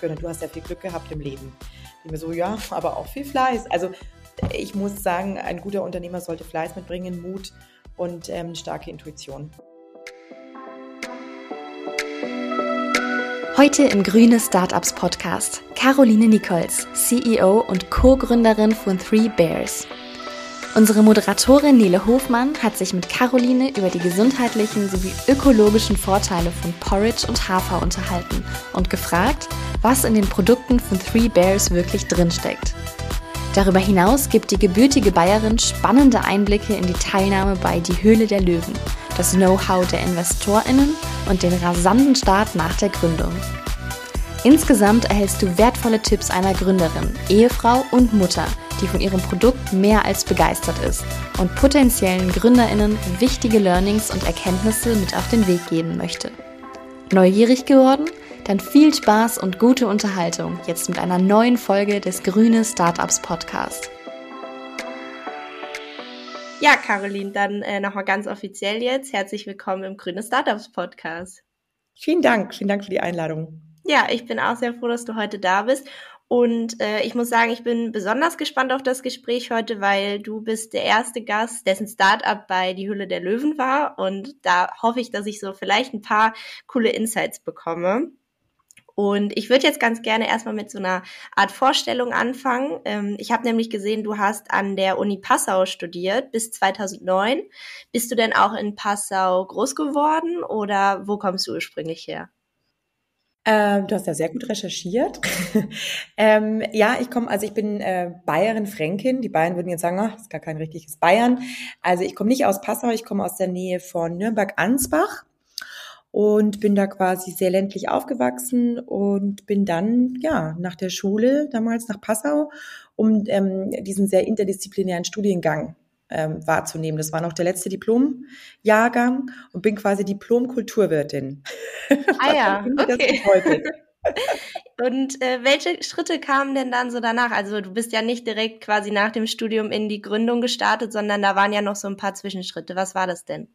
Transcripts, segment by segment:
gehört, du hast ja viel Glück gehabt im Leben. Ich mir so, ja, aber auch viel Fleiß. Also ich muss sagen, ein guter Unternehmer sollte Fleiß mitbringen, Mut und ähm, starke Intuition. Heute im Grüne Startups Podcast Caroline Nichols, CEO und Co-Gründerin von Three Bears. Unsere Moderatorin Nele Hofmann hat sich mit Caroline über die gesundheitlichen sowie ökologischen Vorteile von Porridge und Hafer unterhalten und gefragt, was in den Produkten von Three Bears wirklich drinsteckt. Darüber hinaus gibt die gebürtige Bayerin spannende Einblicke in die Teilnahme bei Die Höhle der Löwen, das Know-how der InvestorInnen und den rasanten Start nach der Gründung. Insgesamt erhältst du wertvolle Tipps einer Gründerin, Ehefrau und Mutter, die von ihrem Produkt mehr als begeistert ist und potenziellen GründerInnen wichtige Learnings und Erkenntnisse mit auf den Weg geben möchte. Neugierig geworden? Dann viel Spaß und gute Unterhaltung jetzt mit einer neuen Folge des Grüne Startups Podcast. Ja, Caroline, dann äh, nochmal ganz offiziell jetzt. Herzlich willkommen im Grüne Startups Podcast. Vielen Dank, vielen Dank für die Einladung. Ja, ich bin auch sehr froh, dass du heute da bist. Und äh, ich muss sagen, ich bin besonders gespannt auf das Gespräch heute, weil du bist der erste Gast, dessen Startup bei Die Hülle der Löwen war. Und da hoffe ich, dass ich so vielleicht ein paar coole Insights bekomme. Und ich würde jetzt ganz gerne erstmal mit so einer Art Vorstellung anfangen. Ähm, ich habe nämlich gesehen, du hast an der Uni Passau studiert bis 2009. Bist du denn auch in Passau groß geworden oder wo kommst du ursprünglich her? Ähm, du hast ja sehr gut recherchiert. ähm, ja, ich komme, also ich bin äh, Bayerin Fränkin. Die Bayern würden jetzt sagen, ach, ist gar kein richtiges Bayern. Also ich komme nicht aus Passau, ich komme aus der Nähe von Nürnberg-Ansbach und bin da quasi sehr ländlich aufgewachsen und bin dann ja nach der Schule damals nach Passau, um ähm, diesen sehr interdisziplinären Studiengang ähm, wahrzunehmen. Das war noch der letzte Diplomjahrgang und bin quasi Diplom-Kulturwirtin. Ah ja, okay. Und äh, welche Schritte kamen denn dann so danach? Also du bist ja nicht direkt quasi nach dem Studium in die Gründung gestartet, sondern da waren ja noch so ein paar Zwischenschritte. Was war das denn?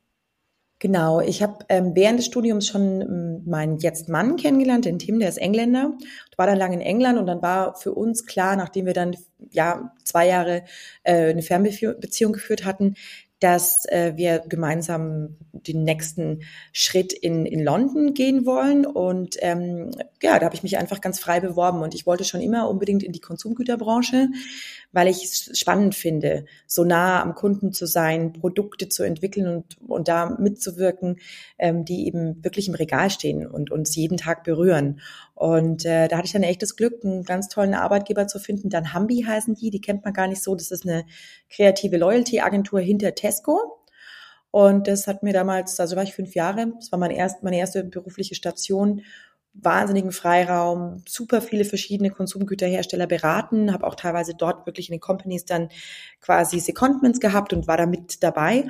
Genau, ich habe ähm, während des Studiums schon ähm, meinen jetzt Mann kennengelernt, den Tim, der ist Engländer, war dann lange in England und dann war für uns klar, nachdem wir dann ja zwei Jahre äh, eine Fernbeziehung geführt hatten, dass äh, wir gemeinsam den nächsten Schritt in, in London gehen wollen. Und ähm, ja, da habe ich mich einfach ganz frei beworben. Und ich wollte schon immer unbedingt in die Konsumgüterbranche, weil ich es spannend finde, so nah am Kunden zu sein, Produkte zu entwickeln und, und da mitzuwirken, ähm, die eben wirklich im Regal stehen und uns jeden Tag berühren. Und äh, da hatte ich dann echt das Glück, einen ganz tollen Arbeitgeber zu finden. Dann Hambi heißen die, die kennt man gar nicht so. Das ist eine kreative Loyalty-Agentur hinter Tesco. Und das hat mir damals, also war ich fünf Jahre, das war meine erste, meine erste berufliche Station, wahnsinnigen Freiraum, super viele verschiedene Konsumgüterhersteller beraten, habe auch teilweise dort wirklich in den Companies dann quasi Secondments gehabt und war da mit dabei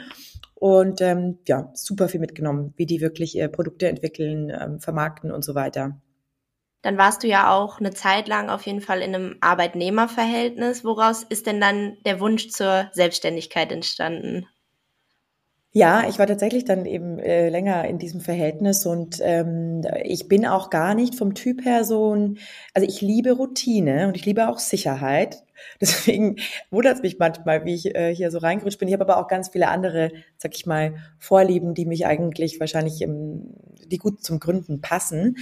und ähm, ja, super viel mitgenommen, wie die wirklich äh, Produkte entwickeln, ähm, vermarkten und so weiter. Dann warst du ja auch eine Zeit lang auf jeden Fall in einem Arbeitnehmerverhältnis. Woraus ist denn dann der Wunsch zur Selbstständigkeit entstanden? Ja, ich war tatsächlich dann eben äh, länger in diesem Verhältnis und ähm, ich bin auch gar nicht vom Typ her so ein, also ich liebe Routine und ich liebe auch Sicherheit. Deswegen wundert es mich manchmal, wie ich äh, hier so reingerutscht bin. Ich habe aber auch ganz viele andere, sag ich mal, Vorlieben, die mich eigentlich wahrscheinlich, im, die gut zum Gründen passen.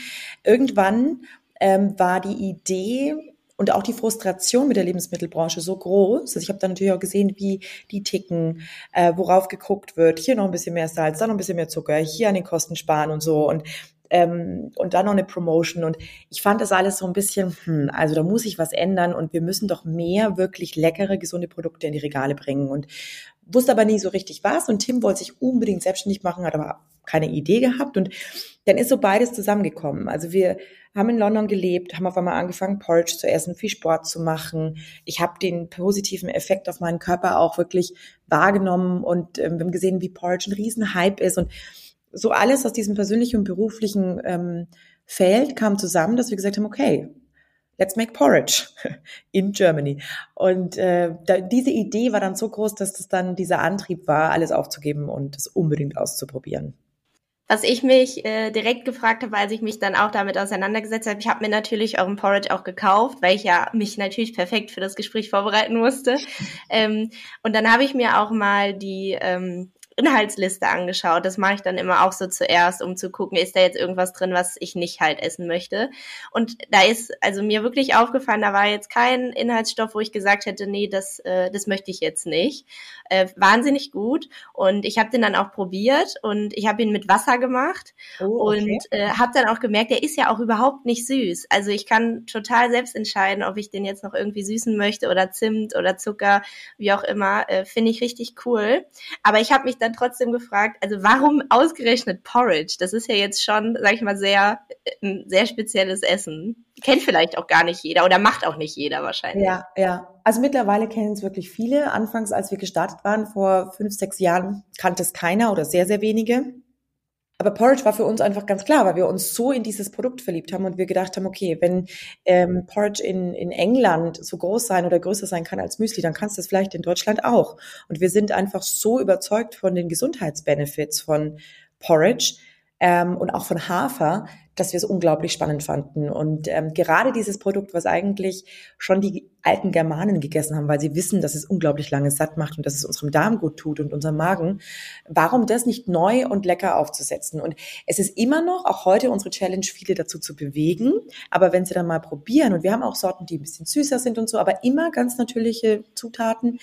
Irgendwann ähm, war die Idee, und auch die Frustration mit der Lebensmittelbranche so groß. Also ich habe dann natürlich auch gesehen, wie die ticken, äh, worauf geguckt wird. Hier noch ein bisschen mehr Salz, da noch ein bisschen mehr Zucker, hier an den Kosten sparen und so. Und ähm, und dann noch eine Promotion. Und ich fand das alles so ein bisschen, hm, also da muss ich was ändern und wir müssen doch mehr wirklich leckere, gesunde Produkte in die Regale bringen. Und wusste aber nie so richtig was. Und Tim wollte sich unbedingt selbstständig machen, hat aber keine Idee gehabt. Und dann ist so beides zusammengekommen. Also wir haben in London gelebt, haben auf einmal angefangen, Porridge zu essen, viel Sport zu machen. Ich habe den positiven Effekt auf meinen Körper auch wirklich wahrgenommen und ähm, wir haben gesehen, wie Porridge ein Riesenhype ist. Und so alles aus diesem persönlichen und beruflichen ähm, Feld kam zusammen, dass wir gesagt haben, okay, let's make porridge in Germany. Und äh, da, diese Idee war dann so groß, dass das dann dieser Antrieb war, alles aufzugeben und es unbedingt auszuprobieren. Was ich mich äh, direkt gefragt habe, als ich mich dann auch damit auseinandergesetzt habe, ich habe mir natürlich euren Porridge auch gekauft, weil ich ja mich natürlich perfekt für das Gespräch vorbereiten musste. ähm, und dann habe ich mir auch mal die ähm, Inhaltsliste angeschaut. Das mache ich dann immer auch so zuerst, um zu gucken, ist da jetzt irgendwas drin, was ich nicht halt essen möchte. Und da ist also mir wirklich aufgefallen, da war jetzt kein Inhaltsstoff, wo ich gesagt hätte, nee, das, äh, das möchte ich jetzt nicht. Äh, wahnsinnig gut. Und ich habe den dann auch probiert und ich habe ihn mit Wasser gemacht oh, okay. und äh, habe dann auch gemerkt, der ist ja auch überhaupt nicht süß. Also ich kann total selbst entscheiden, ob ich den jetzt noch irgendwie süßen möchte oder Zimt oder Zucker, wie auch immer. Äh, Finde ich richtig cool. Aber ich habe mich dann trotzdem gefragt, also warum ausgerechnet Porridge? Das ist ja jetzt schon, sag ich mal, sehr, ein sehr spezielles Essen. Kennt vielleicht auch gar nicht jeder oder macht auch nicht jeder wahrscheinlich. Ja, ja. Also mittlerweile kennen es wirklich viele. Anfangs, als wir gestartet waren, vor fünf, sechs Jahren, kannte es keiner oder sehr, sehr wenige. Aber Porridge war für uns einfach ganz klar, weil wir uns so in dieses Produkt verliebt haben und wir gedacht haben, okay, wenn ähm, Porridge in, in England so groß sein oder größer sein kann als Müsli, dann kannst du es vielleicht in Deutschland auch. Und wir sind einfach so überzeugt von den Gesundheitsbenefits von Porridge ähm, und auch von Hafer, dass wir es unglaublich spannend fanden. Und ähm, gerade dieses Produkt, was eigentlich schon die alten Germanen gegessen haben, weil sie wissen, dass es unglaublich lange satt macht und dass es unserem Darm gut tut und unserem Magen, warum das nicht neu und lecker aufzusetzen? Und es ist immer noch, auch heute unsere Challenge, viele dazu zu bewegen. Aber wenn sie dann mal probieren, und wir haben auch Sorten, die ein bisschen süßer sind und so, aber immer ganz natürliche Zutaten,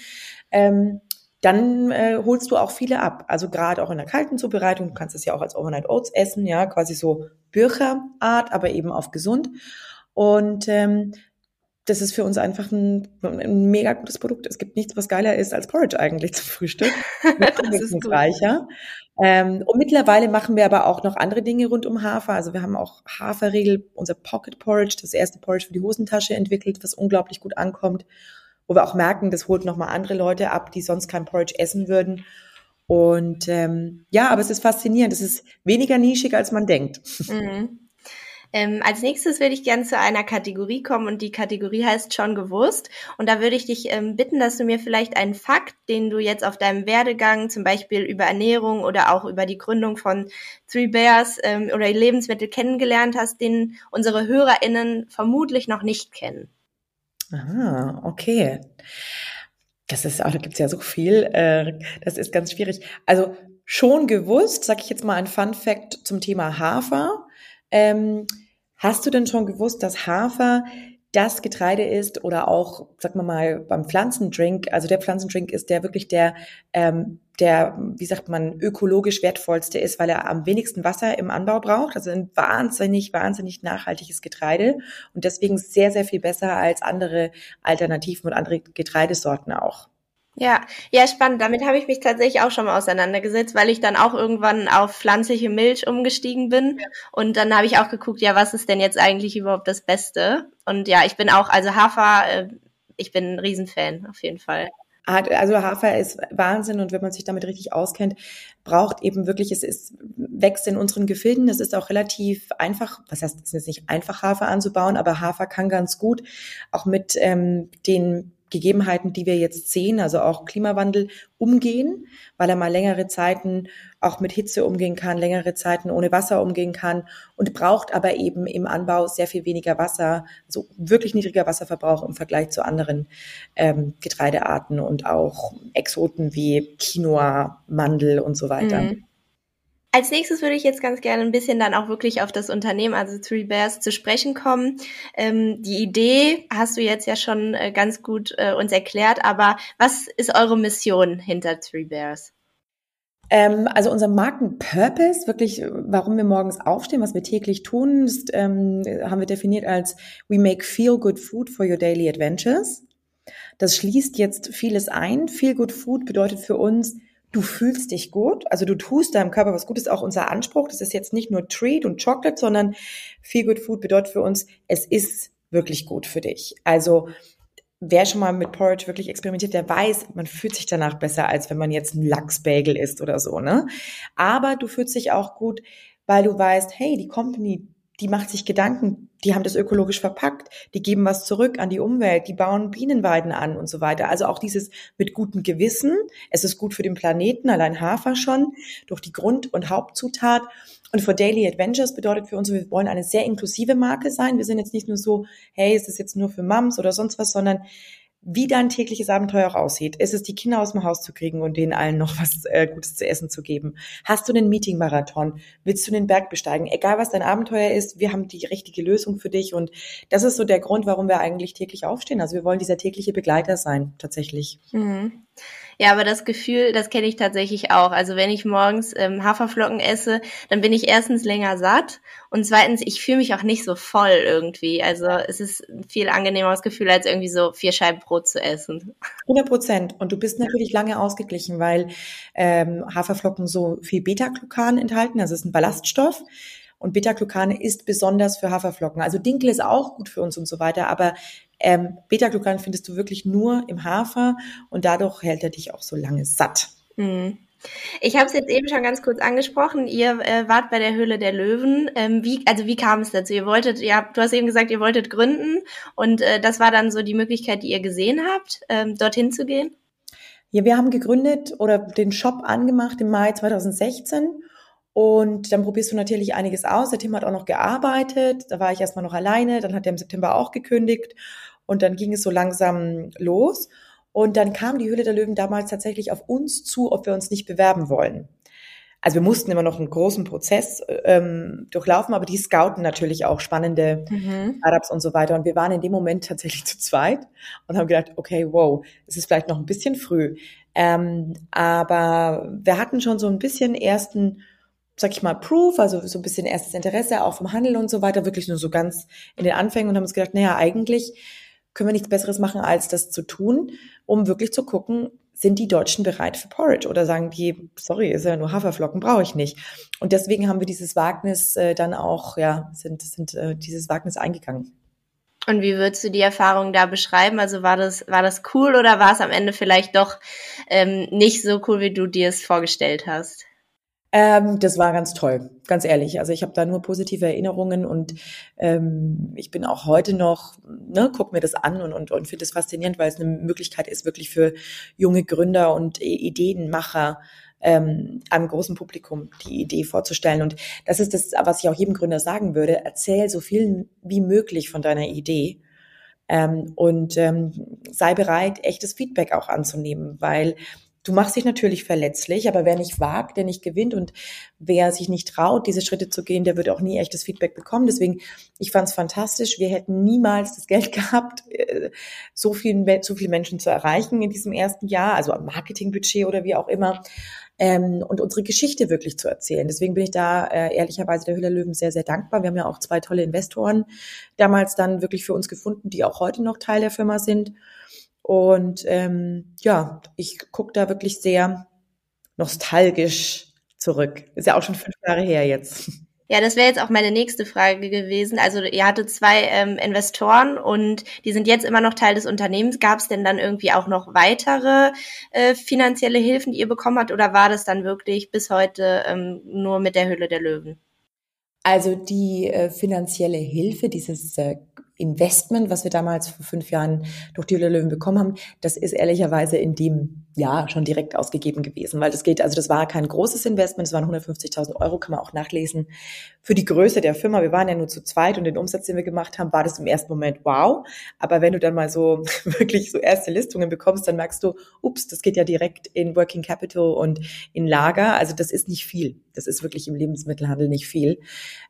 ähm, dann äh, holst du auch viele ab. Also gerade auch in der kalten Zubereitung, du kannst es ja auch als Overnight Oats essen, ja, quasi so Bürcherart, aber eben auf gesund. Und ähm, das ist für uns einfach ein, ein mega gutes Produkt. Es gibt nichts, was geiler ist als Porridge eigentlich zum Frühstück. das ist reicher. Ähm, und mittlerweile machen wir aber auch noch andere Dinge rund um Hafer. Also wir haben auch Haferriegel, unser Pocket Porridge, das erste Porridge für die Hosentasche entwickelt, was unglaublich gut ankommt wo wir auch merken, das holt nochmal andere Leute ab, die sonst kein Porridge essen würden. Und ähm, ja, aber es ist faszinierend. Es ist weniger nischig, als man denkt. Mhm. Ähm, als nächstes würde ich gerne zu einer Kategorie kommen und die Kategorie heißt schon gewusst. Und da würde ich dich ähm, bitten, dass du mir vielleicht einen Fakt, den du jetzt auf deinem Werdegang, zum Beispiel über Ernährung oder auch über die Gründung von Three Bears ähm, oder Lebensmittel kennengelernt hast, den unsere HörerInnen vermutlich noch nicht kennen. Ah, okay. Das ist, auch, da gibt's ja so viel. Äh, das ist ganz schwierig. Also schon gewusst, sag ich jetzt mal ein Fun Fact zum Thema Hafer. Ähm, hast du denn schon gewusst, dass Hafer das Getreide ist oder auch, sag mal mal, beim Pflanzendrink, also der Pflanzendrink ist der wirklich der, ähm, der, wie sagt man, ökologisch wertvollste ist, weil er am wenigsten Wasser im Anbau braucht. Also ein wahnsinnig, wahnsinnig nachhaltiges Getreide und deswegen sehr, sehr viel besser als andere Alternativen und andere Getreidesorten auch. Ja, ja, spannend. Damit habe ich mich tatsächlich auch schon mal auseinandergesetzt, weil ich dann auch irgendwann auf pflanzliche Milch umgestiegen bin. Ja. Und dann habe ich auch geguckt, ja, was ist denn jetzt eigentlich überhaupt das Beste? Und ja, ich bin auch, also Hafer, äh, ich bin ein Riesenfan, auf jeden Fall. Also Hafer ist Wahnsinn und wenn man sich damit richtig auskennt, braucht eben wirklich, es ist, wächst in unseren Gefilden. Es ist auch relativ einfach, was heißt, es ist nicht einfach Hafer anzubauen, aber Hafer kann ganz gut auch mit ähm, den Gegebenheiten, die wir jetzt sehen, also auch Klimawandel, umgehen, weil er mal längere Zeiten auch mit Hitze umgehen kann, längere Zeiten ohne Wasser umgehen kann und braucht aber eben im Anbau sehr viel weniger Wasser, also wirklich niedriger Wasserverbrauch im Vergleich zu anderen ähm, Getreidearten und auch Exoten wie Quinoa, Mandel und so weiter. Mhm. Als nächstes würde ich jetzt ganz gerne ein bisschen dann auch wirklich auf das Unternehmen, also Three Bears, zu sprechen kommen. Ähm, die Idee hast du jetzt ja schon äh, ganz gut äh, uns erklärt, aber was ist eure Mission hinter Three Bears? Ähm, also unser Markenpurpose, wirklich, warum wir morgens aufstehen, was wir täglich tun, ist, ähm, haben wir definiert als We make feel good food for your daily adventures. Das schließt jetzt vieles ein. Feel good food bedeutet für uns, du fühlst dich gut, also du tust deinem Körper was Gutes, auch unser Anspruch. Das ist jetzt nicht nur Treat und Chocolate, sondern Feel Good Food bedeutet für uns, es ist wirklich gut für dich. Also wer schon mal mit Porridge wirklich experimentiert, der weiß, man fühlt sich danach besser, als wenn man jetzt einen Lachsbagel isst oder so, ne? Aber du fühlst dich auch gut, weil du weißt, hey, die Company die macht sich Gedanken, die haben das ökologisch verpackt, die geben was zurück an die Umwelt, die bauen Bienenweiden an und so weiter. Also auch dieses mit gutem Gewissen, es ist gut für den Planeten, allein Hafer schon, durch die Grund- und Hauptzutat. Und für Daily Adventures bedeutet für uns, wir wollen eine sehr inklusive Marke sein. Wir sind jetzt nicht nur so, hey, ist das jetzt nur für Mums oder sonst was, sondern wie dein tägliches Abenteuer auch aussieht. Ist es, die Kinder aus dem Haus zu kriegen und denen allen noch was äh, Gutes zu essen zu geben? Hast du einen Meeting-Marathon? Willst du den Berg besteigen? Egal, was dein Abenteuer ist, wir haben die richtige Lösung für dich. Und das ist so der Grund, warum wir eigentlich täglich aufstehen. Also wir wollen dieser tägliche Begleiter sein, tatsächlich. Mhm. Ja, aber das Gefühl, das kenne ich tatsächlich auch. Also wenn ich morgens ähm, Haferflocken esse, dann bin ich erstens länger satt und zweitens, ich fühle mich auch nicht so voll irgendwie. Also es ist ein viel angenehmeres Gefühl, als irgendwie so vier Scheiben Brot zu essen. 100 Prozent. Und du bist natürlich lange ausgeglichen, weil ähm, Haferflocken so viel Beta-Glucan enthalten. Also es ist ein Ballaststoff. Und Beta-Glucan ist besonders für Haferflocken. Also Dinkel ist auch gut für uns und so weiter, aber ähm, Beta-Glucan findest du wirklich nur im Hafer und dadurch hält er dich auch so lange satt. Mhm. Ich habe es jetzt eben schon ganz kurz angesprochen. Ihr äh, wart bei der Höhle der Löwen. Ähm, wie, also wie kam es dazu? Ihr wolltet, ja, du hast eben gesagt, ihr wolltet gründen und äh, das war dann so die Möglichkeit, die ihr gesehen habt, ähm, dorthin zu gehen. Ja, wir haben gegründet oder den Shop angemacht im Mai 2016 und dann probierst du natürlich einiges aus. Der Tim hat auch noch gearbeitet. Da war ich erstmal noch alleine. Dann hat er im September auch gekündigt. Und dann ging es so langsam los. Und dann kam die Höhle der Löwen damals tatsächlich auf uns zu, ob wir uns nicht bewerben wollen. Also wir mussten immer noch einen großen Prozess ähm, durchlaufen, aber die scouten natürlich auch spannende mhm. Startups und so weiter. Und wir waren in dem Moment tatsächlich zu zweit und haben gedacht, okay, wow, es ist vielleicht noch ein bisschen früh. Ähm, aber wir hatten schon so ein bisschen ersten sag ich mal, Proof, also so ein bisschen erstes Interesse auch vom Handel und so weiter, wirklich nur so ganz in den Anfängen und haben uns gedacht, naja, eigentlich können wir nichts Besseres machen, als das zu tun, um wirklich zu gucken, sind die Deutschen bereit für Porridge oder sagen die, sorry, ist ja nur Haferflocken, brauche ich nicht. Und deswegen haben wir dieses Wagnis äh, dann auch, ja, sind, sind äh, dieses Wagnis eingegangen. Und wie würdest du die Erfahrung da beschreiben? Also war das, war das cool oder war es am Ende vielleicht doch ähm, nicht so cool, wie du dir es vorgestellt hast? Ähm, das war ganz toll, ganz ehrlich. Also ich habe da nur positive Erinnerungen und ähm, ich bin auch heute noch, ne, guck mir das an und, und, und finde es faszinierend, weil es eine Möglichkeit ist, wirklich für junge Gründer und Ideenmacher ähm, einem großen Publikum die Idee vorzustellen. Und das ist das, was ich auch jedem Gründer sagen würde. Erzähl so viel wie möglich von deiner Idee. Ähm, und ähm, sei bereit, echtes Feedback auch anzunehmen, weil Du machst dich natürlich verletzlich, aber wer nicht wagt, der nicht gewinnt und wer sich nicht traut, diese Schritte zu gehen, der wird auch nie echtes Feedback bekommen. Deswegen, ich fand es fantastisch. Wir hätten niemals das Geld gehabt, äh, so viel, so viele Menschen zu erreichen in diesem ersten Jahr, also am Marketingbudget oder wie auch immer. Ähm, und unsere Geschichte wirklich zu erzählen. Deswegen bin ich da äh, ehrlicherweise der Hüller Löwen sehr, sehr dankbar. Wir haben ja auch zwei tolle Investoren damals dann wirklich für uns gefunden, die auch heute noch Teil der Firma sind. Und ähm, ja, ich gucke da wirklich sehr nostalgisch zurück. Ist ja auch schon fünf Jahre her jetzt. Ja, das wäre jetzt auch meine nächste Frage gewesen. Also ihr hattet zwei ähm, Investoren und die sind jetzt immer noch Teil des Unternehmens. Gab es denn dann irgendwie auch noch weitere äh, finanzielle Hilfen, die ihr bekommen habt, oder war das dann wirklich bis heute ähm, nur mit der Hülle der Löwen? Also die äh, finanzielle Hilfe, dieses äh, Investment, was wir damals vor fünf Jahren durch die Löwen bekommen haben, das ist ehrlicherweise in dem Jahr schon direkt ausgegeben gewesen, weil das geht, also das war kein großes Investment, es waren 150.000 Euro, kann man auch nachlesen. Für die Größe der Firma, wir waren ja nur zu zweit und den Umsatz, den wir gemacht haben, war das im ersten Moment wow. Aber wenn du dann mal so wirklich so erste Listungen bekommst, dann merkst du, ups, das geht ja direkt in Working Capital und in Lager. Also das ist nicht viel. Das ist wirklich im Lebensmittelhandel nicht viel.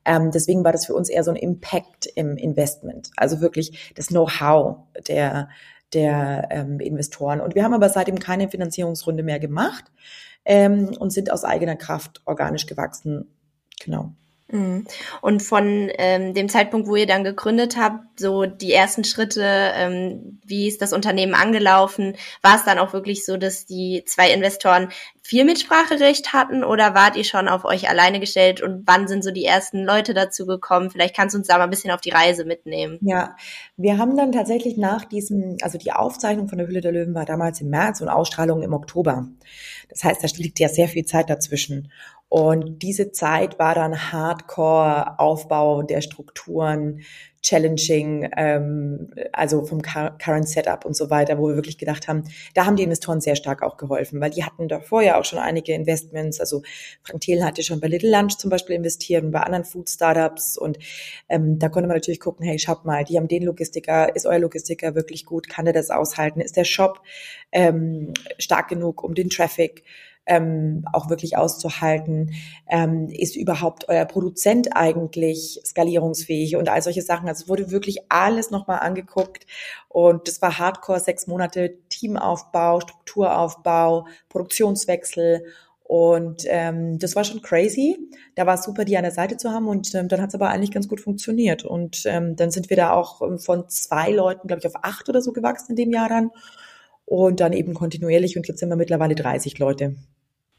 Ähm, deswegen war das für uns eher so ein Impact im Investment. Also wirklich das Know-how der, der ähm, Investoren. Und wir haben aber seitdem keine Finanzierungsrunde mehr gemacht ähm, und sind aus eigener Kraft organisch gewachsen. Genau. Mhm. Und von ähm, dem Zeitpunkt, wo ihr dann gegründet habt, so die ersten Schritte, ähm, wie ist das Unternehmen angelaufen, war es dann auch wirklich so, dass die zwei Investoren viel Mitspracherecht hatten oder wart ihr schon auf euch alleine gestellt und wann sind so die ersten Leute dazu gekommen? Vielleicht kannst du uns da mal ein bisschen auf die Reise mitnehmen. Ja, wir haben dann tatsächlich nach diesem, also die Aufzeichnung von der Hülle der Löwen war damals im März und Ausstrahlung im Oktober. Das heißt, da liegt ja sehr viel Zeit dazwischen. Und diese Zeit war dann Hardcore-Aufbau der Strukturen, challenging, ähm, also vom Current Setup und so weiter, wo wir wirklich gedacht haben, da haben die Investoren sehr stark auch geholfen, weil die hatten davor ja auch schon einige Investments. Also Frank Thiel hatte schon bei Little Lunch zum Beispiel investiert und bei anderen Food Startups. Und ähm, da konnte man natürlich gucken, hey, schaut mal, die haben den Logistiker, ist euer Logistiker wirklich gut, kann der das aushalten, ist der Shop ähm, stark genug um den Traffic ähm, auch wirklich auszuhalten? Ähm, ist überhaupt euer Produzent eigentlich skalierungsfähig und all solche Sachen? Also es wurde wirklich alles nochmal angeguckt und das war Hardcore, sechs Monate Teamaufbau, Strukturaufbau, Produktionswechsel und ähm, das war schon crazy. Da war es super, die an der Seite zu haben. Und ähm, dann hat es aber eigentlich ganz gut funktioniert. Und ähm, dann sind wir da auch ähm, von zwei Leuten, glaube ich, auf acht oder so gewachsen in dem Jahr dann. Und dann eben kontinuierlich. Und jetzt sind wir mittlerweile 30 Leute.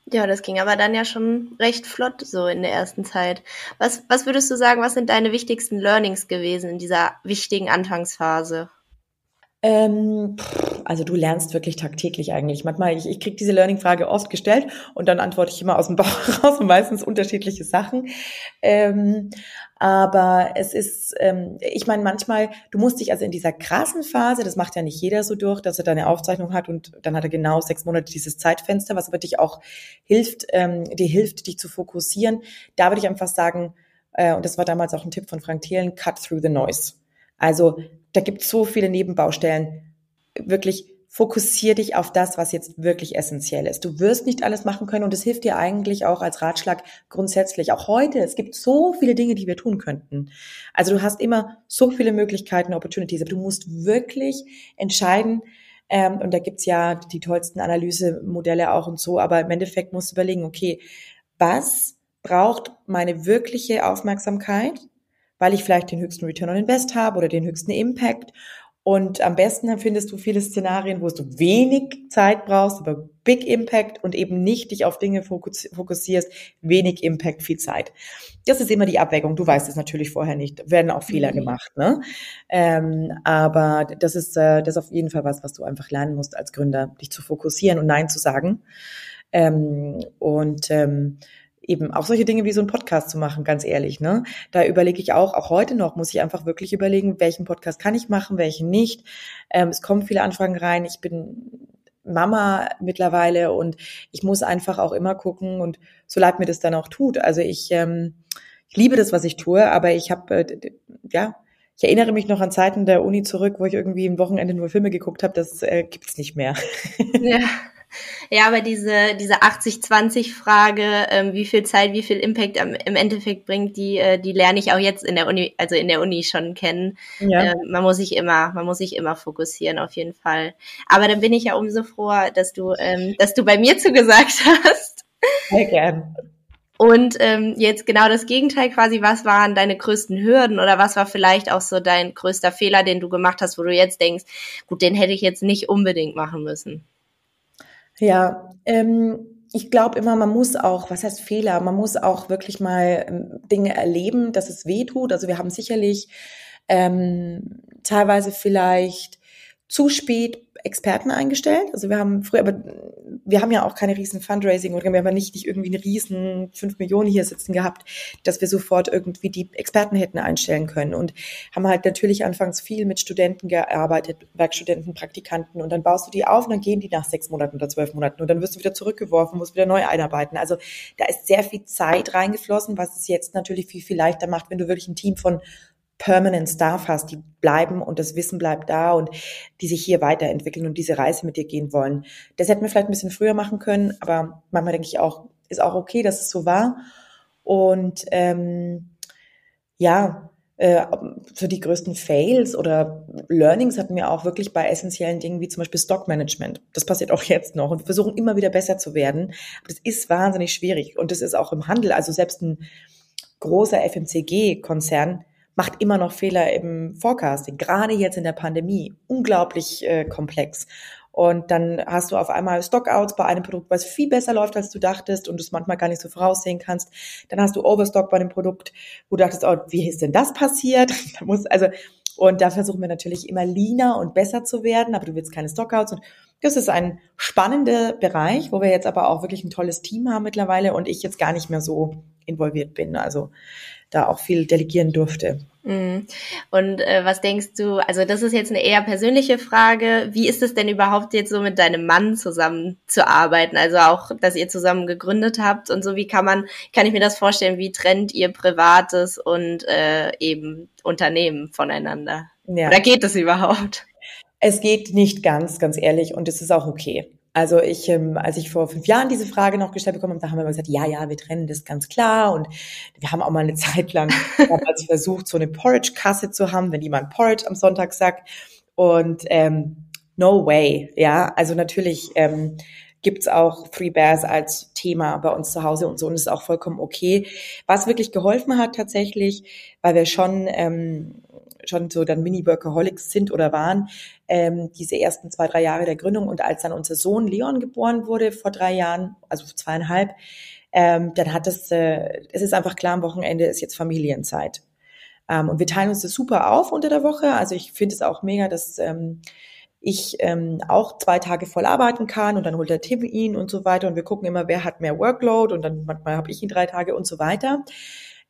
Ja, das ging aber dann ja schon recht flott so in der ersten Zeit. Was, was würdest du sagen, was sind deine wichtigsten Learnings gewesen in dieser wichtigen Anfangsphase? Ähm, also du lernst wirklich tagtäglich eigentlich. Manchmal, ich, ich kriege diese Learning-Frage oft gestellt und dann antworte ich immer aus dem Bauch raus und meistens unterschiedliche Sachen. Ähm, aber es ist, ähm, ich meine, manchmal, du musst dich also in dieser krassen Phase, das macht ja nicht jeder so durch, dass er da eine Aufzeichnung hat und dann hat er genau sechs Monate dieses Zeitfenster, was aber dich auch hilft, ähm, dir hilft, dich zu fokussieren. Da würde ich einfach sagen, äh, und das war damals auch ein Tipp von Frank Thielen, cut through the noise. Also da gibt es so viele Nebenbaustellen. Wirklich fokussier dich auf das, was jetzt wirklich essentiell ist. Du wirst nicht alles machen können und es hilft dir eigentlich auch als Ratschlag grundsätzlich. Auch heute, es gibt so viele Dinge, die wir tun könnten. Also du hast immer so viele Möglichkeiten, Opportunities, aber du musst wirklich entscheiden, ähm, und da gibt's ja die tollsten Analysemodelle auch und so, aber im Endeffekt musst du überlegen, okay, was braucht meine wirkliche Aufmerksamkeit? Weil ich vielleicht den höchsten Return on Invest habe oder den höchsten Impact. Und am besten findest du viele Szenarien, wo du wenig Zeit brauchst, aber Big Impact und eben nicht dich auf Dinge fokussierst, wenig Impact, viel Zeit. Das ist immer die Abwägung. Du weißt es natürlich vorher nicht. Werden auch Fehler mhm. gemacht, ne? Ähm, aber das ist, äh, das ist auf jeden Fall was, was du einfach lernen musst als Gründer, dich zu fokussieren und Nein zu sagen. Ähm, und ähm, eben auch solche Dinge wie so ein Podcast zu machen, ganz ehrlich. Ne? Da überlege ich auch, auch heute noch muss ich einfach wirklich überlegen, welchen Podcast kann ich machen, welchen nicht. Ähm, es kommen viele Anfragen rein. Ich bin Mama mittlerweile und ich muss einfach auch immer gucken und so leid mir das dann auch tut. Also ich, ähm, ich liebe das, was ich tue, aber ich habe, äh, ja, ich erinnere mich noch an Zeiten der Uni zurück, wo ich irgendwie im Wochenende nur Filme geguckt habe. Das äh, gibt's nicht mehr. Ja. Ja, aber diese, diese 80-20-Frage, ähm, wie viel Zeit, wie viel Impact am, im Endeffekt bringt, die, äh, die lerne ich auch jetzt in der Uni, also in der Uni schon kennen. Ja. Ähm, man muss sich immer, man muss sich immer fokussieren, auf jeden Fall. Aber dann bin ich ja umso froher, dass du, ähm, dass du bei mir zugesagt hast. Sehr gern. Und ähm, jetzt genau das Gegenteil quasi, was waren deine größten Hürden oder was war vielleicht auch so dein größter Fehler, den du gemacht hast, wo du jetzt denkst, gut, den hätte ich jetzt nicht unbedingt machen müssen? Ja, ähm, ich glaube immer, man muss auch, was heißt Fehler? Man muss auch wirklich mal ähm, Dinge erleben, dass es weh tut. Also wir haben sicherlich ähm, teilweise vielleicht zu spät Experten eingestellt. Also wir haben früher, aber wir haben ja auch keine riesen Fundraising oder wir haben nicht, nicht irgendwie eine riesen fünf Millionen hier sitzen gehabt, dass wir sofort irgendwie die Experten hätten einstellen können und haben halt natürlich anfangs viel mit Studenten gearbeitet, Werkstudenten, Praktikanten und dann baust du die auf und dann gehen die nach sechs Monaten oder zwölf Monaten und dann wirst du wieder zurückgeworfen, musst wieder neu einarbeiten. Also da ist sehr viel Zeit reingeflossen, was es jetzt natürlich viel, viel leichter macht, wenn du wirklich ein Team von Permanent Staff hast, die bleiben und das Wissen bleibt da und die sich hier weiterentwickeln und diese Reise mit dir gehen wollen. Das hätten wir vielleicht ein bisschen früher machen können, aber manchmal denke ich auch, ist auch okay, dass es so war. Und ähm, ja, äh, so die größten Fails oder Learnings hatten wir auch wirklich bei essentiellen Dingen wie zum Beispiel Stockmanagement. Das passiert auch jetzt noch und wir versuchen immer wieder besser zu werden. Aber das ist wahnsinnig schwierig und das ist auch im Handel. Also selbst ein großer FMCG-Konzern macht immer noch Fehler im Forecasting, gerade jetzt in der Pandemie. Unglaublich äh, komplex. Und dann hast du auf einmal Stockouts bei einem Produkt, was viel besser läuft, als du dachtest und du es manchmal gar nicht so voraussehen kannst. Dann hast du Overstock bei einem Produkt, wo du dachtest, oh, wie ist denn das passiert? Da muss, also Und da versuchen wir natürlich immer leaner und besser zu werden, aber du willst keine Stockouts. Und das ist ein spannender Bereich, wo wir jetzt aber auch wirklich ein tolles Team haben mittlerweile und ich jetzt gar nicht mehr so involviert bin. Also da auch viel delegieren durfte. Mhm. Und äh, was denkst du, also das ist jetzt eine eher persönliche Frage, wie ist es denn überhaupt jetzt so mit deinem Mann zusammen zu arbeiten? Also auch, dass ihr zusammen gegründet habt und so, wie kann man, kann ich mir das vorstellen, wie trennt ihr Privates und äh, eben Unternehmen voneinander? Ja. Oder geht das überhaupt? Es geht nicht ganz, ganz ehrlich, und es ist auch okay. Also ich, ähm, als ich vor fünf Jahren diese Frage noch gestellt bekommen habe, da haben wir gesagt, ja, ja, wir trennen das ganz klar. Und wir haben auch mal eine Zeit lang damals versucht, so eine Porridge-Kasse zu haben, wenn jemand Porridge am Sonntag sagt. Und ähm, no way, ja. Also natürlich ähm, gibt's auch Three Bears als Thema bei uns zu Hause und so und ist auch vollkommen okay. Was wirklich geholfen hat tatsächlich, weil wir schon ähm, schon so dann Mini-Workaholics sind oder waren, ähm, diese ersten zwei, drei Jahre der Gründung. Und als dann unser Sohn Leon geboren wurde vor drei Jahren, also zweieinhalb, ähm, dann hat es, äh, es ist einfach klar, am Wochenende ist jetzt Familienzeit. Ähm, und wir teilen uns das super auf unter der Woche. Also ich finde es auch mega, dass ähm, ich ähm, auch zwei Tage voll arbeiten kann und dann holt der Tim ihn und so weiter und wir gucken immer, wer hat mehr Workload und dann manchmal habe ich ihn drei Tage und so weiter.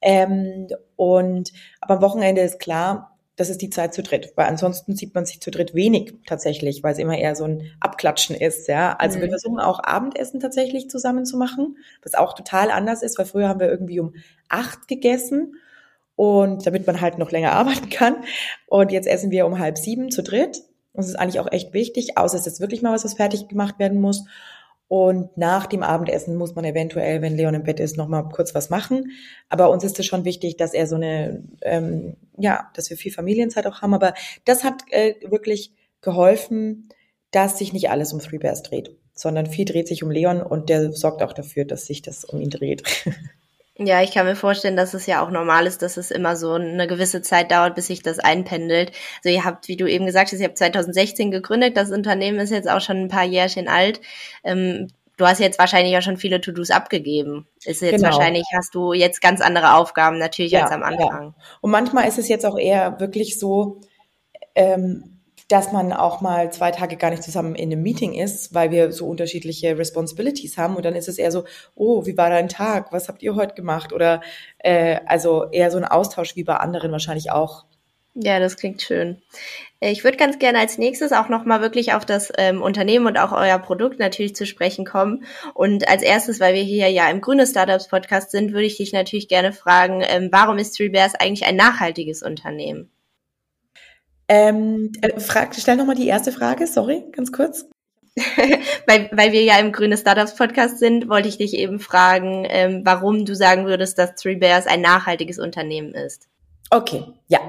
Ähm, und aber am Wochenende ist klar, das ist die Zeit zu dritt, weil ansonsten sieht man sich zu dritt wenig tatsächlich, weil es immer eher so ein Abklatschen ist, ja. Also mhm. wir versuchen auch Abendessen tatsächlich zusammen zu machen, was auch total anders ist, weil früher haben wir irgendwie um acht gegessen und damit man halt noch länger arbeiten kann und jetzt essen wir um halb sieben zu dritt. Das ist eigentlich auch echt wichtig, außer es ist wirklich mal was, was fertig gemacht werden muss. Und nach dem Abendessen muss man eventuell, wenn Leon im Bett ist, noch mal kurz was machen. Aber uns ist es schon wichtig, dass er so eine, ähm, ja, dass wir viel Familienzeit auch haben. Aber das hat äh, wirklich geholfen, dass sich nicht alles um Three Bears dreht, sondern viel dreht sich um Leon und der sorgt auch dafür, dass sich das um ihn dreht. Ja, ich kann mir vorstellen, dass es ja auch normal ist, dass es immer so eine gewisse Zeit dauert, bis sich das einpendelt. Also ihr habt, wie du eben gesagt hast, ihr habt 2016 gegründet, das Unternehmen ist jetzt auch schon ein paar Jährchen alt. Ähm, du hast jetzt wahrscheinlich auch schon viele To-Dos abgegeben. Ist jetzt genau. wahrscheinlich, hast du jetzt ganz andere Aufgaben natürlich ja, als am Anfang. Ja. Und manchmal ist es jetzt auch eher wirklich so, ähm, dass man auch mal zwei Tage gar nicht zusammen in einem Meeting ist, weil wir so unterschiedliche Responsibilities haben. Und dann ist es eher so, oh, wie war dein Tag? Was habt ihr heute gemacht? Oder äh, also eher so ein Austausch wie bei anderen wahrscheinlich auch. Ja, das klingt schön. Äh, ich würde ganz gerne als nächstes auch nochmal wirklich auf das ähm, Unternehmen und auch euer Produkt natürlich zu sprechen kommen. Und als erstes, weil wir hier ja im Grüne Startups Podcast sind, würde ich dich natürlich gerne fragen, ähm, warum ist Three Bears eigentlich ein nachhaltiges Unternehmen? Ähm, äh, frag, stell nochmal die erste Frage, sorry, ganz kurz. weil, weil wir ja im Grüne Startups Podcast sind, wollte ich dich eben fragen, ähm, warum du sagen würdest, dass Three Bears ein nachhaltiges Unternehmen ist. Okay, ja.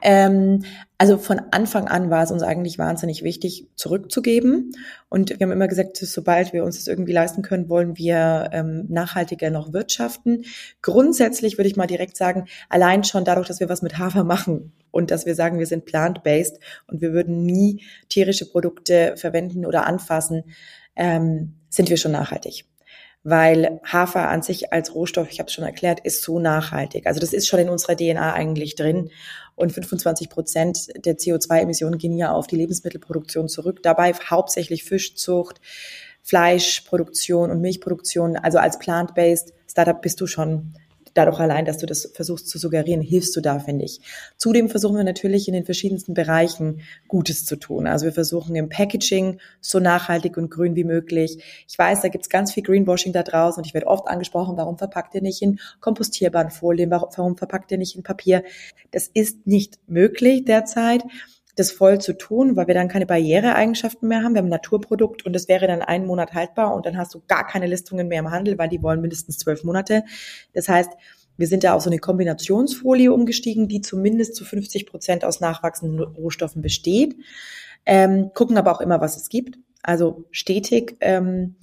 Ähm, also von Anfang an war es uns eigentlich wahnsinnig wichtig, zurückzugeben. Und wir haben immer gesagt, sobald wir uns das irgendwie leisten können, wollen wir ähm, nachhaltiger noch wirtschaften. Grundsätzlich würde ich mal direkt sagen, allein schon dadurch, dass wir was mit Hafer machen und dass wir sagen, wir sind plant-based und wir würden nie tierische Produkte verwenden oder anfassen, ähm, sind wir schon nachhaltig weil Hafer an sich als Rohstoff, ich habe es schon erklärt, ist so nachhaltig. Also das ist schon in unserer DNA eigentlich drin. Und 25 Prozent der CO2-Emissionen gehen ja auf die Lebensmittelproduktion zurück. Dabei hauptsächlich Fischzucht, Fleischproduktion und Milchproduktion. Also als plant-based Startup bist du schon dadurch allein, dass du das versuchst zu suggerieren, hilfst du da, finde ich. Zudem versuchen wir natürlich in den verschiedensten Bereichen Gutes zu tun. Also wir versuchen im Packaging so nachhaltig und grün wie möglich. Ich weiß, da gibt's ganz viel Greenwashing da draußen und ich werde oft angesprochen, warum verpackt ihr nicht in kompostierbaren Folien, warum verpackt ihr nicht in Papier? Das ist nicht möglich derzeit das voll zu tun, weil wir dann keine Barriereeigenschaften mehr haben. Wir haben ein Naturprodukt und es wäre dann einen Monat haltbar und dann hast du gar keine Listungen mehr im Handel, weil die wollen mindestens zwölf Monate. Das heißt, wir sind da auf so eine Kombinationsfolie umgestiegen, die zumindest zu 50 Prozent aus nachwachsenden Rohstoffen besteht. Ähm, gucken aber auch immer, was es gibt. Also stetig. Ähm,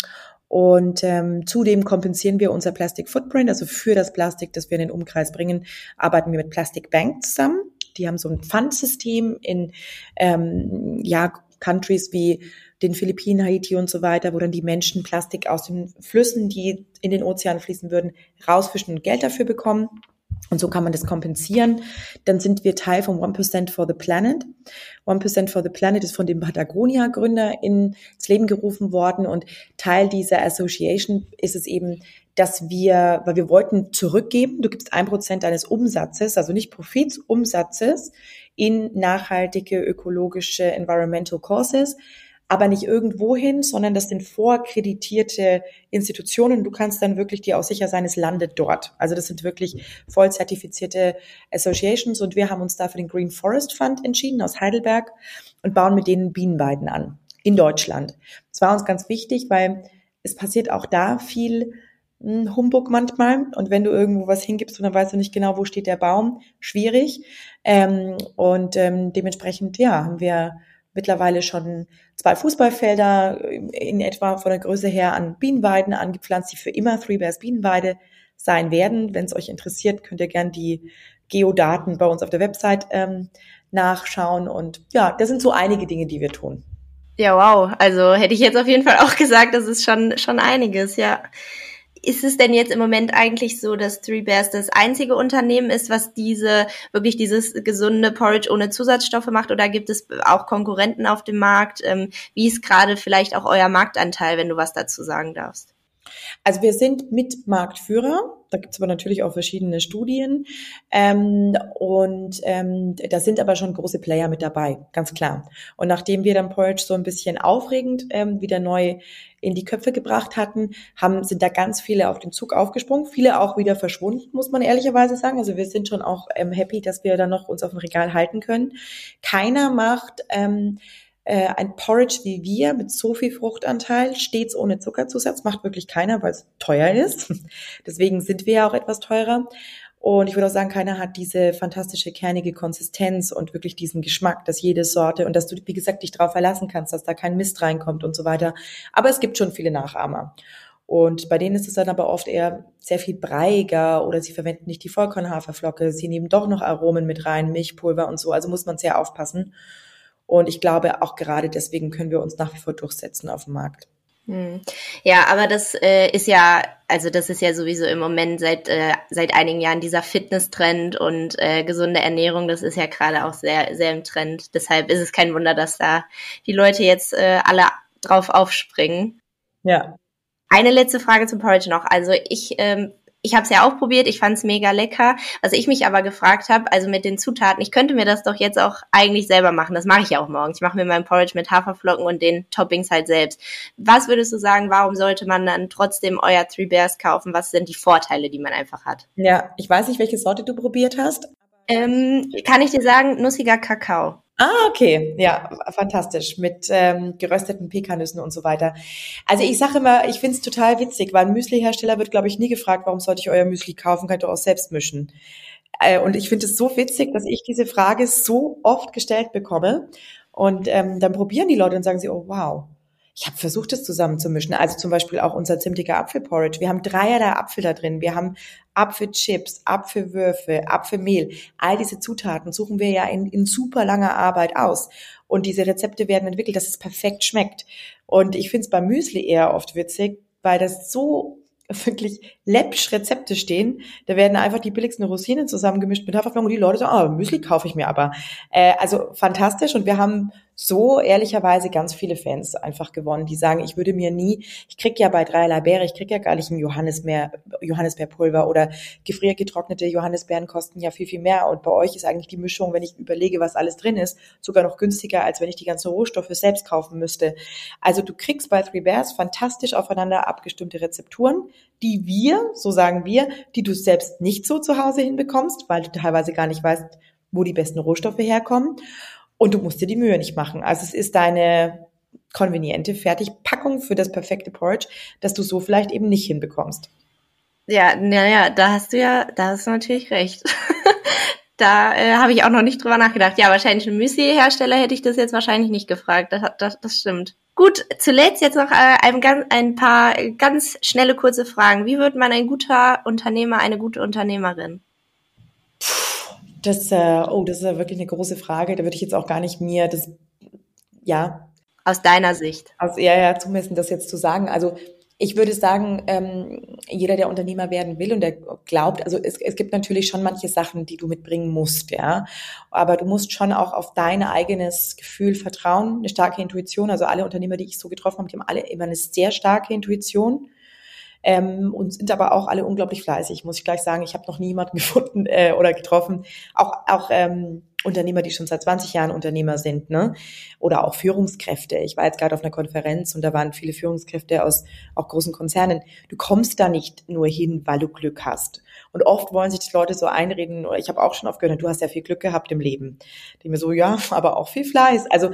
und ähm, zudem kompensieren wir unser Plastic Footprint, also für das Plastik, das wir in den Umkreis bringen, arbeiten wir mit Plastic Bank zusammen. Die haben so ein Pfandsystem in ähm, ja, Countries wie den Philippinen, Haiti und so weiter, wo dann die Menschen Plastik aus den Flüssen, die in den Ozean fließen würden, rausfischen und Geld dafür bekommen. Und so kann man das kompensieren. Dann sind wir Teil vom 1% for the Planet. 1% for the Planet ist von dem Patagonia-Gründer ins Leben gerufen worden. Und Teil dieser Association ist es eben, dass wir, weil wir wollten zurückgeben, du gibst ein Prozent deines Umsatzes, also nicht Profits, Umsatzes in nachhaltige, ökologische, environmental causes aber nicht irgendwo hin, sondern das sind vorkreditierte Institutionen. Du kannst dann wirklich dir auch sicher sein, es landet dort. Also das sind wirklich voll zertifizierte Associations und wir haben uns da für den Green Forest Fund entschieden aus Heidelberg und bauen mit denen Bienenweiden an in Deutschland. Das war uns ganz wichtig, weil es passiert auch da viel hm, Humbug manchmal. Und wenn du irgendwo was hingibst und dann weißt du nicht genau, wo steht der Baum, schwierig. Ähm, und ähm, dementsprechend, ja, haben wir mittlerweile schon zwei Fußballfelder in etwa von der Größe her an Bienenweiden angepflanzt, die für immer Three Bears Bienenweide sein werden. Wenn es euch interessiert, könnt ihr gern die Geodaten bei uns auf der Website ähm, nachschauen. Und ja, das sind so einige Dinge, die wir tun. Ja, wow. Also hätte ich jetzt auf jeden Fall auch gesagt, das ist schon, schon einiges, ja. Ist es denn jetzt im Moment eigentlich so, dass Three Bears das einzige Unternehmen ist, was diese, wirklich dieses gesunde Porridge ohne Zusatzstoffe macht? Oder gibt es auch Konkurrenten auf dem Markt? Ähm, wie ist gerade vielleicht auch euer Marktanteil, wenn du was dazu sagen darfst? Also wir sind mit Marktführer. Da gibt es aber natürlich auch verschiedene Studien. Ähm, und ähm, da sind aber schon große Player mit dabei, ganz klar. Und nachdem wir dann Porridge so ein bisschen aufregend ähm, wieder neu in die Köpfe gebracht hatten, haben, sind da ganz viele auf den Zug aufgesprungen, viele auch wieder verschwunden, muss man ehrlicherweise sagen. Also wir sind schon auch ähm, happy, dass wir dann noch uns auf dem Regal halten können. Keiner macht ähm, äh, ein Porridge wie wir mit so viel Fruchtanteil, stets ohne Zuckerzusatz, macht wirklich keiner, weil es teuer ist. Deswegen sind wir ja auch etwas teurer. Und ich würde auch sagen, keiner hat diese fantastische kernige Konsistenz und wirklich diesen Geschmack, dass jede Sorte und dass du, wie gesagt, dich darauf verlassen kannst, dass da kein Mist reinkommt und so weiter. Aber es gibt schon viele Nachahmer. Und bei denen ist es dann aber oft eher sehr viel breiiger oder sie verwenden nicht die Vollkornhaferflocke, sie nehmen doch noch Aromen mit rein, Milchpulver und so. Also muss man sehr aufpassen. Und ich glaube, auch gerade deswegen können wir uns nach wie vor durchsetzen auf dem Markt. Hm. Ja, aber das äh, ist ja, also das ist ja sowieso im Moment seit äh, seit einigen Jahren dieser Fitness-Trend und äh, gesunde Ernährung, das ist ja gerade auch sehr sehr im Trend. Deshalb ist es kein Wunder, dass da die Leute jetzt äh, alle drauf aufspringen. Ja. Eine letzte Frage zum Porridge noch. Also ich ähm, ich habe es ja auch probiert, ich fand es mega lecker. Was ich mich aber gefragt habe, also mit den Zutaten, ich könnte mir das doch jetzt auch eigentlich selber machen. Das mache ich ja auch morgens. Ich mache mir meinen Porridge mit Haferflocken und den Toppings halt selbst. Was würdest du sagen, warum sollte man dann trotzdem euer Three Bears kaufen? Was sind die Vorteile, die man einfach hat? Ja, ich weiß nicht, welche Sorte du probiert hast. Ähm, kann ich dir sagen, nussiger Kakao. Ah, okay. Ja, fantastisch. Mit ähm, gerösteten Pekannüssen und so weiter. Also ich sage immer, ich find's total witzig, weil ein Müsli-Hersteller wird, glaube ich, nie gefragt, warum sollte ich euer Müsli kaufen, könnt ihr auch selbst mischen. Äh, und ich finde es so witzig, dass ich diese Frage so oft gestellt bekomme. Und ähm, dann probieren die Leute und sagen sie, oh wow, ich habe versucht, es zusammenzumischen. Also zum Beispiel auch unser zimtiger Apfelporridge. Wir haben dreierlei Apfel da drin. Wir haben Apfelchips, Apfelwürfe, Apfelmehl. All diese Zutaten suchen wir ja in, in super langer Arbeit aus. Und diese Rezepte werden entwickelt, dass es perfekt schmeckt. Und ich finde es beim Müsli eher oft witzig, weil das so wirklich läppsch Rezepte stehen. Da werden einfach die billigsten Rosinen zusammengemischt mit Haferflocken und die Leute sagen, oh, Müsli kaufe ich mir aber. Äh, also fantastisch und wir haben so ehrlicherweise ganz viele Fans einfach gewonnen, die sagen, ich würde mir nie, ich krieg ja bei dreierlei Beere, ich krieg ja gar nicht ein Johannisbeer, Johannisbeerpulver oder gefriergetrocknete Johannisbeeren kosten ja viel, viel mehr. Und bei euch ist eigentlich die Mischung, wenn ich überlege, was alles drin ist, sogar noch günstiger, als wenn ich die ganzen Rohstoffe selbst kaufen müsste. Also du kriegst bei Three Bears fantastisch aufeinander abgestimmte Rezepturen, die wir, so sagen wir, die du selbst nicht so zu Hause hinbekommst, weil du teilweise gar nicht weißt, wo die besten Rohstoffe herkommen. Und du musst dir die Mühe nicht machen. Also es ist deine konveniente Fertigpackung für das perfekte Porridge, dass du so vielleicht eben nicht hinbekommst. Ja, naja, da hast du ja, da hast du natürlich recht. da äh, habe ich auch noch nicht drüber nachgedacht. Ja, wahrscheinlich ein Müsli-Hersteller hätte ich das jetzt wahrscheinlich nicht gefragt. Das, das, das stimmt. Gut, zuletzt jetzt noch äh, ein, ein paar ganz schnelle, kurze Fragen. Wie wird man ein guter Unternehmer, eine gute Unternehmerin? Das, äh, oh, das ist ja wirklich eine große Frage. Da würde ich jetzt auch gar nicht mir das, ja. Aus deiner Sicht. Aus, ja, ja, zumessen, das jetzt zu sagen. Also, Ich würde sagen, ähm, jeder, der Unternehmer werden will und der glaubt, also es, es gibt natürlich schon manche Sachen, die du mitbringen musst, ja. Aber du musst schon auch auf dein eigenes Gefühl vertrauen, eine starke Intuition. Also alle Unternehmer, die ich so getroffen habe, die haben alle immer eine sehr starke Intuition. Ähm, und sind aber auch alle unglaublich fleißig, muss ich gleich sagen. Ich habe noch niemanden gefunden äh, oder getroffen. Auch, auch ähm, Unternehmer, die schon seit 20 Jahren Unternehmer sind, ne? Oder auch Führungskräfte. Ich war jetzt gerade auf einer Konferenz und da waren viele Führungskräfte aus auch großen Konzernen. Du kommst da nicht nur hin, weil du Glück hast. Und oft wollen sich die Leute so einreden, oder ich habe auch schon oft gehört, du hast ja viel Glück gehabt im Leben. Ich mir so, ja, aber auch viel Fleiß. Also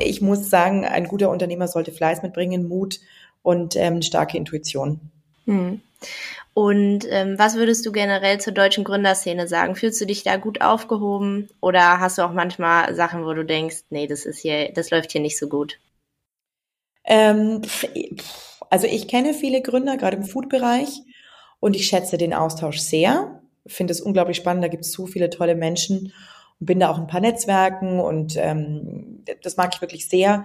ich muss sagen, ein guter Unternehmer sollte Fleiß mitbringen, Mut und ähm, starke Intuition. Hm. Und ähm, was würdest du generell zur deutschen Gründerszene sagen? Fühlst du dich da gut aufgehoben oder hast du auch manchmal Sachen, wo du denkst, nee, das ist hier, das läuft hier nicht so gut? Ähm, also ich kenne viele Gründer, gerade im Food-Bereich, und ich schätze den Austausch sehr. Finde es unglaublich spannend, da gibt es so viele tolle Menschen und bin da auch in ein paar Netzwerken und ähm, das mag ich wirklich sehr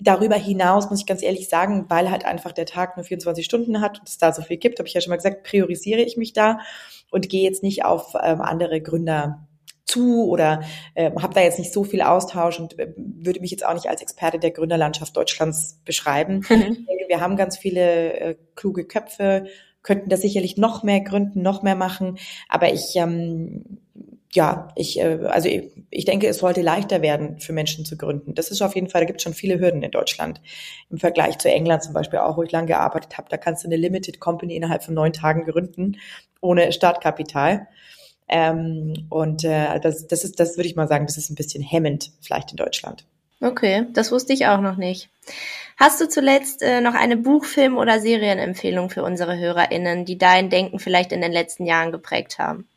darüber hinaus muss ich ganz ehrlich sagen, weil halt einfach der Tag nur 24 Stunden hat und es da so viel gibt, habe ich ja schon mal gesagt, priorisiere ich mich da und gehe jetzt nicht auf ähm, andere Gründer zu oder äh, habe da jetzt nicht so viel Austausch und äh, würde mich jetzt auch nicht als Experte der Gründerlandschaft Deutschlands beschreiben. Mhm. Ich denke, wir haben ganz viele äh, kluge Köpfe, könnten da sicherlich noch mehr gründen, noch mehr machen, aber ich ähm, ja, ich, äh, also ich, ich denke, es sollte leichter werden, für Menschen zu gründen. Das ist auf jeden Fall, da gibt es schon viele Hürden in Deutschland. Im Vergleich zu England zum Beispiel, auch wo ich lange gearbeitet habe, da kannst du eine Limited Company innerhalb von neun Tagen gründen, ohne Startkapital. Ähm, und äh, das, das ist, das würde ich mal sagen, das ist ein bisschen hemmend vielleicht in Deutschland. Okay, das wusste ich auch noch nicht. Hast du zuletzt äh, noch eine Buchfilm- oder Serienempfehlung für unsere HörerInnen, die dein Denken vielleicht in den letzten Jahren geprägt haben?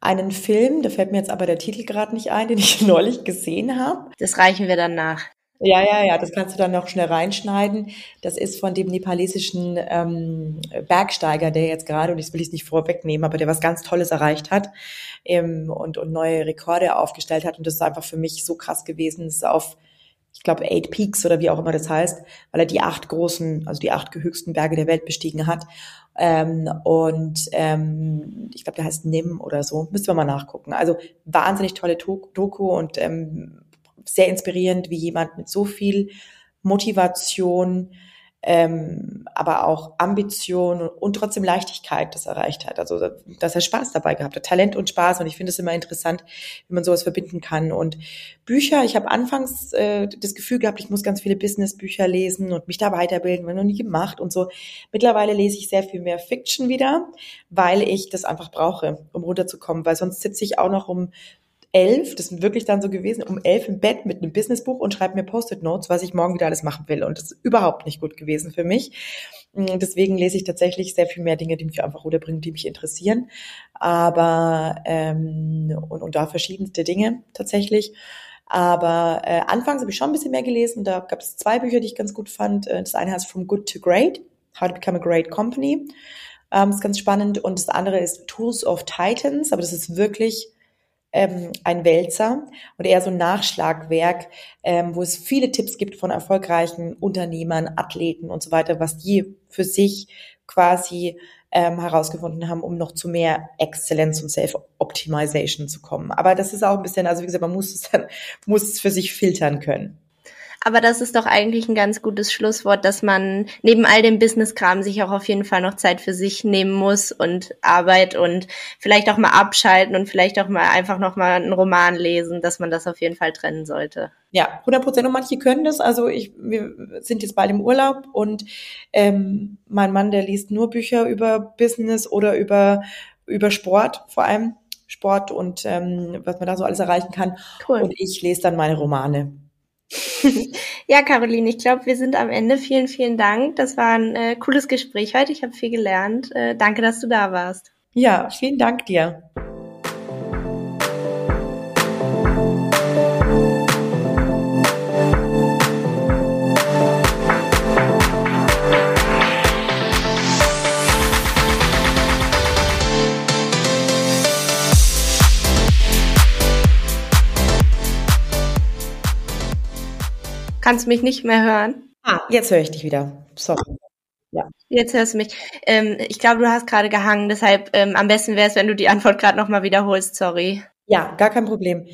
Einen Film, da fällt mir jetzt aber der Titel gerade nicht ein, den ich neulich gesehen habe. Das reichen wir dann nach. Ja, ja, ja, das kannst du dann noch schnell reinschneiden. Das ist von dem nepalesischen ähm, Bergsteiger, der jetzt gerade, und ich will es nicht vorwegnehmen, aber der was ganz Tolles erreicht hat ähm, und, und neue Rekorde aufgestellt hat. Und das ist einfach für mich so krass gewesen. Es ist auf glaube, Eight Peaks oder wie auch immer das heißt, weil er die acht großen, also die acht höchsten Berge der Welt bestiegen hat. Ähm, und ähm, ich glaube, der heißt Nim oder so. Müssen wir mal nachgucken. Also wahnsinnig tolle Doku und ähm, sehr inspirierend, wie jemand mit so viel Motivation ähm, aber auch Ambition und, trotzdem Leichtigkeit das erreicht hat. Also, dass er Spaß dabei gehabt hat, Talent und Spaß. Und ich finde es immer interessant, wie man sowas verbinden kann. Und Bücher, ich habe anfangs äh, das Gefühl gehabt, ich muss ganz viele Business-Bücher lesen und mich da weiterbilden, wenn noch nie gemacht und so. Mittlerweile lese ich sehr viel mehr Fiction wieder, weil ich das einfach brauche, um runterzukommen, weil sonst sitze ich auch noch um elf, das sind wirklich dann so gewesen, um elf im Bett mit einem Businessbuch und schreibe mir Post-it-Notes, was ich morgen wieder alles machen will. Und das ist überhaupt nicht gut gewesen für mich. Mm, deswegen lese ich tatsächlich sehr viel mehr Dinge, die mich einfach runterbringen, die mich interessieren. Aber ähm, und, und da verschiedenste Dinge tatsächlich. Aber äh, anfangs habe ich schon ein bisschen mehr gelesen. Da gab es zwei Bücher, die ich ganz gut fand. Äh, das eine heißt From Good to Great, How to Become a Great Company. Ähm, ist ganz spannend. Und das andere ist Tools of Titans. Aber das ist wirklich ähm, ein Wälzer und eher so ein Nachschlagwerk, ähm, wo es viele Tipps gibt von erfolgreichen Unternehmern, Athleten und so weiter, was die für sich quasi ähm, herausgefunden haben, um noch zu mehr Exzellenz und Self-Optimization zu kommen. Aber das ist auch ein bisschen, also wie gesagt, man muss es dann, muss es für sich filtern können. Aber das ist doch eigentlich ein ganz gutes Schlusswort, dass man neben all dem Business-Kram sich auch auf jeden Fall noch Zeit für sich nehmen muss und Arbeit und vielleicht auch mal abschalten und vielleicht auch mal einfach noch mal einen Roman lesen, dass man das auf jeden Fall trennen sollte. Ja, 100 Prozent. Und manche können das. Also ich, wir sind jetzt bald im Urlaub und ähm, mein Mann, der liest nur Bücher über Business oder über über Sport vor allem. Sport und ähm, was man da so alles erreichen kann. Cool. Und ich lese dann meine Romane. ja, Caroline, ich glaube, wir sind am Ende. Vielen, vielen Dank. Das war ein äh, cooles Gespräch heute. Ich habe viel gelernt. Äh, danke, dass du da warst. Ja, vielen Dank dir. Kannst mich nicht mehr hören? Ah, jetzt höre ich dich wieder. Sorry. Ja. Jetzt hörst du mich. Ähm, ich glaube, du hast gerade gehangen, deshalb ähm, am besten wäre es, wenn du die Antwort gerade nochmal wiederholst, sorry. Ja, gar kein Problem.